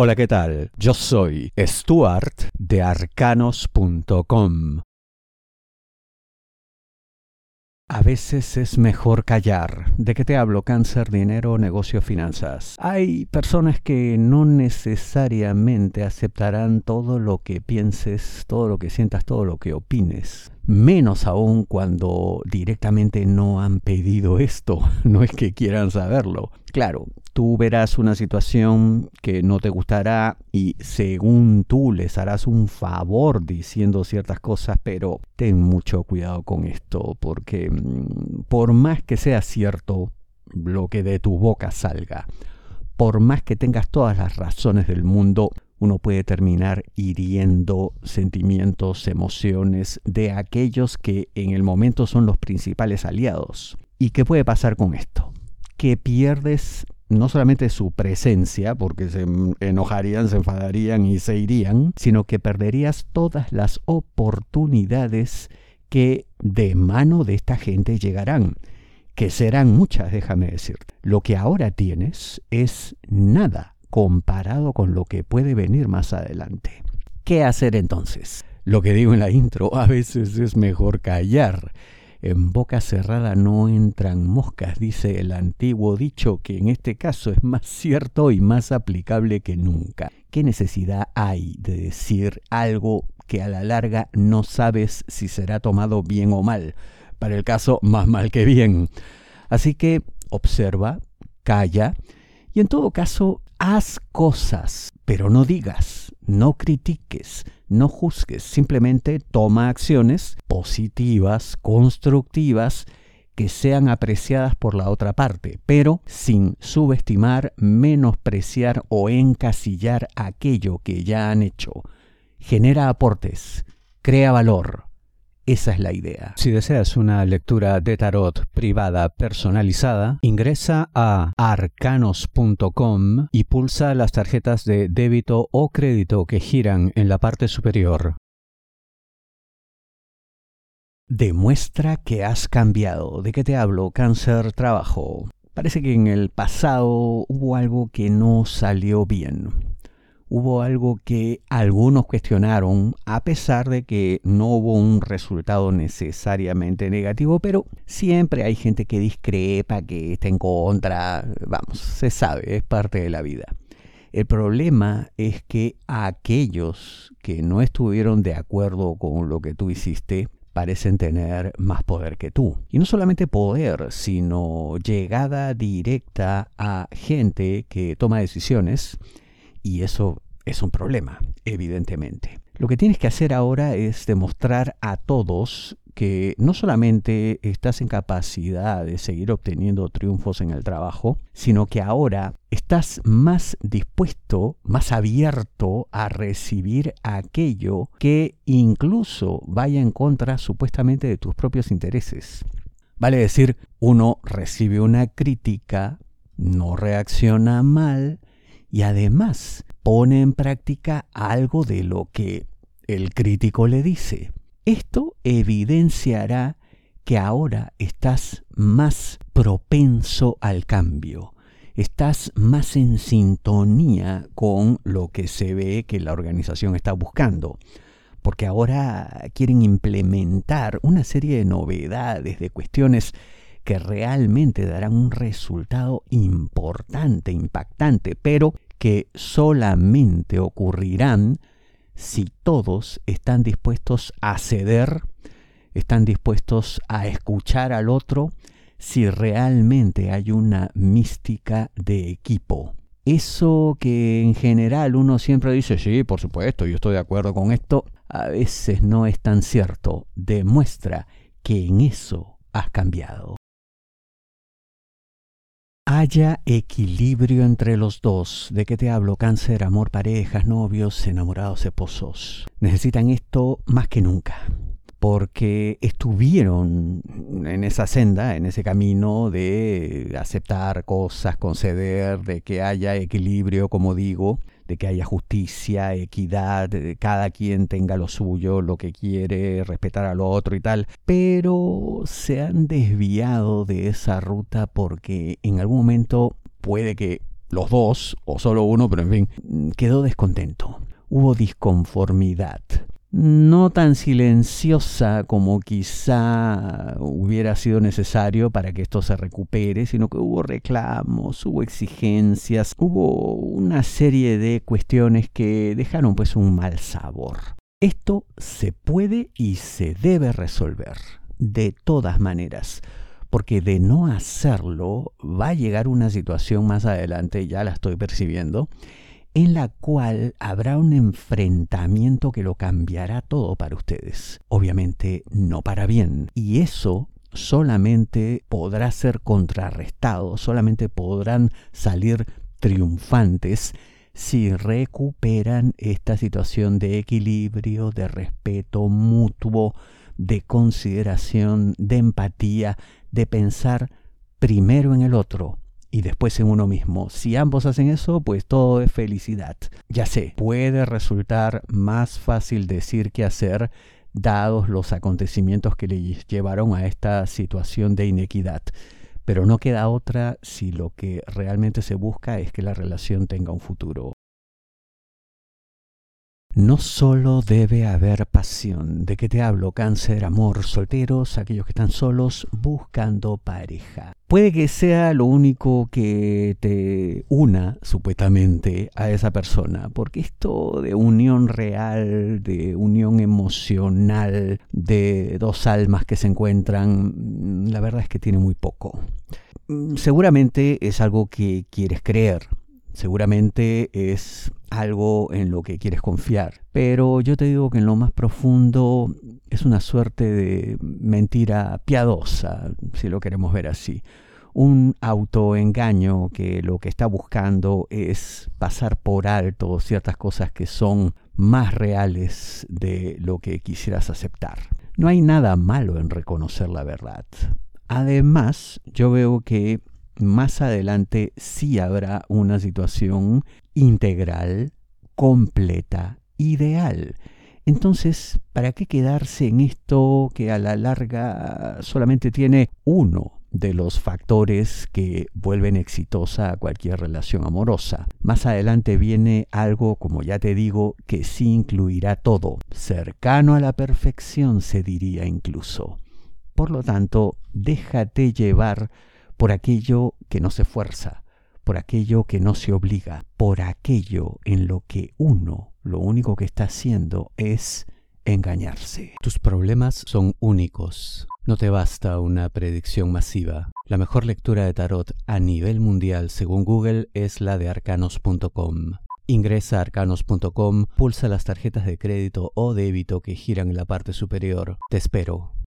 Hola, ¿qué tal? Yo soy Stuart de arcanos.com. A veces es mejor callar. ¿De qué te hablo? Cáncer, dinero, negocio, finanzas. Hay personas que no necesariamente aceptarán todo lo que pienses, todo lo que sientas, todo lo que opines. Menos aún cuando directamente no han pedido esto. No es que quieran saberlo. Claro, tú verás una situación que no te gustará y según tú les harás un favor diciendo ciertas cosas, pero ten mucho cuidado con esto, porque mm, por más que sea cierto lo que de tu boca salga, por más que tengas todas las razones del mundo, uno puede terminar hiriendo sentimientos, emociones de aquellos que en el momento son los principales aliados. ¿Y qué puede pasar con esto? Que pierdes no solamente su presencia, porque se enojarían, se enfadarían y se irían, sino que perderías todas las oportunidades que de mano de esta gente llegarán, que serán muchas, déjame decirte. Lo que ahora tienes es nada comparado con lo que puede venir más adelante. ¿Qué hacer entonces? Lo que digo en la intro, a veces es mejor callar en boca cerrada no entran moscas, dice el antiguo dicho, que en este caso es más cierto y más aplicable que nunca. ¿Qué necesidad hay de decir algo que a la larga no sabes si será tomado bien o mal? Para el caso, más mal que bien. Así que observa, calla y en todo caso, haz cosas, pero no digas, no critiques, no juzgues, simplemente toma acciones positivas, constructivas, que sean apreciadas por la otra parte, pero sin subestimar, menospreciar o encasillar aquello que ya han hecho. Genera aportes, crea valor, esa es la idea. Si deseas una lectura de tarot privada personalizada, ingresa a arcanos.com y pulsa las tarjetas de débito o crédito que giran en la parte superior. Demuestra que has cambiado. ¿De qué te hablo? Cáncer, trabajo. Parece que en el pasado hubo algo que no salió bien hubo algo que algunos cuestionaron, a pesar de que no hubo un resultado necesariamente negativo, pero siempre hay gente que discrepa, que está en contra, vamos, se sabe, es parte de la vida. El problema es que aquellos que no estuvieron de acuerdo con lo que tú hiciste, parecen tener más poder que tú. Y no solamente poder, sino llegada directa a gente que toma decisiones y eso es un problema, evidentemente. Lo que tienes que hacer ahora es demostrar a todos que no solamente estás en capacidad de seguir obteniendo triunfos en el trabajo, sino que ahora estás más dispuesto, más abierto a recibir aquello que incluso vaya en contra supuestamente de tus propios intereses. Vale decir, uno recibe una crítica, no reacciona mal, y además pone en práctica algo de lo que el crítico le dice. Esto evidenciará que ahora estás más propenso al cambio, estás más en sintonía con lo que se ve que la organización está buscando, porque ahora quieren implementar una serie de novedades, de cuestiones que realmente darán un resultado importante, impactante, pero que solamente ocurrirán si todos están dispuestos a ceder, están dispuestos a escuchar al otro, si realmente hay una mística de equipo. Eso que en general uno siempre dice, sí, por supuesto, yo estoy de acuerdo con esto, a veces no es tan cierto. Demuestra que en eso has cambiado haya equilibrio entre los dos. ¿De qué te hablo? Cáncer, amor, parejas, novios, enamorados, esposos. Necesitan esto más que nunca porque estuvieron en esa senda, en ese camino de aceptar cosas, conceder, de que haya equilibrio, como digo, de que haya justicia, equidad, cada quien tenga lo suyo, lo que quiere, respetar al otro y tal, pero se han desviado de esa ruta porque en algún momento puede que los dos, o solo uno, pero en fin, quedó descontento. Hubo disconformidad. No tan silenciosa como quizá hubiera sido necesario para que esto se recupere, sino que hubo reclamos, hubo exigencias, hubo una serie de cuestiones que dejaron pues un mal sabor. Esto se puede y se debe resolver de todas maneras porque de no hacerlo va a llegar una situación más adelante, ya la estoy percibiendo, en la cual habrá un enfrentamiento que lo cambiará todo para ustedes. Obviamente no para bien. Y eso solamente podrá ser contrarrestado, solamente podrán salir triunfantes si recuperan esta situación de equilibrio, de respeto mutuo, de consideración, de empatía, de pensar primero en el otro y después en uno mismo. Si ambos hacen eso, pues todo es felicidad. Ya sé, puede resultar más fácil decir que hacer dados los acontecimientos que le llevaron a esta situación de inequidad. Pero no queda otra si lo que realmente se busca es que la relación tenga un futuro. No solo debe haber pasión. ¿De qué te hablo? Cáncer, amor, solteros, aquellos que están solos buscando pareja. Puede que sea lo único que te una, supuestamente, a esa persona, porque esto de unión real, de unión emocional, de dos almas que se encuentran, la verdad es que tiene muy poco. Mm, seguramente es algo que quieres creer, seguramente es algo en lo que quieres confiar. Pero yo te digo que en lo más profundo es una suerte de mentira piadosa, si lo queremos ver así. Un autoengaño que lo que está buscando es pasar por alto ciertas cosas que son más reales de lo que quisieras aceptar. No hay nada malo en reconocer la verdad. Además, yo veo que más adelante sí habrá una situación integral, completa, ideal. Entonces, ¿para qué quedarse en esto que a la larga solamente tiene uno de los factores que vuelven exitosa a cualquier relación amorosa? Más adelante viene algo, como ya te digo, que sí incluirá todo, cercano a la perfección se diría incluso. Por lo tanto, déjate llevar por aquello que no se fuerza, por aquello que no se obliga, por aquello en lo que uno lo único que está haciendo es engañarse. Tus problemas son únicos. No te basta una predicción masiva. La mejor lectura de tarot a nivel mundial según Google es la de arcanos.com. Ingresa a arcanos.com, pulsa las tarjetas de crédito o débito que giran en la parte superior. Te espero.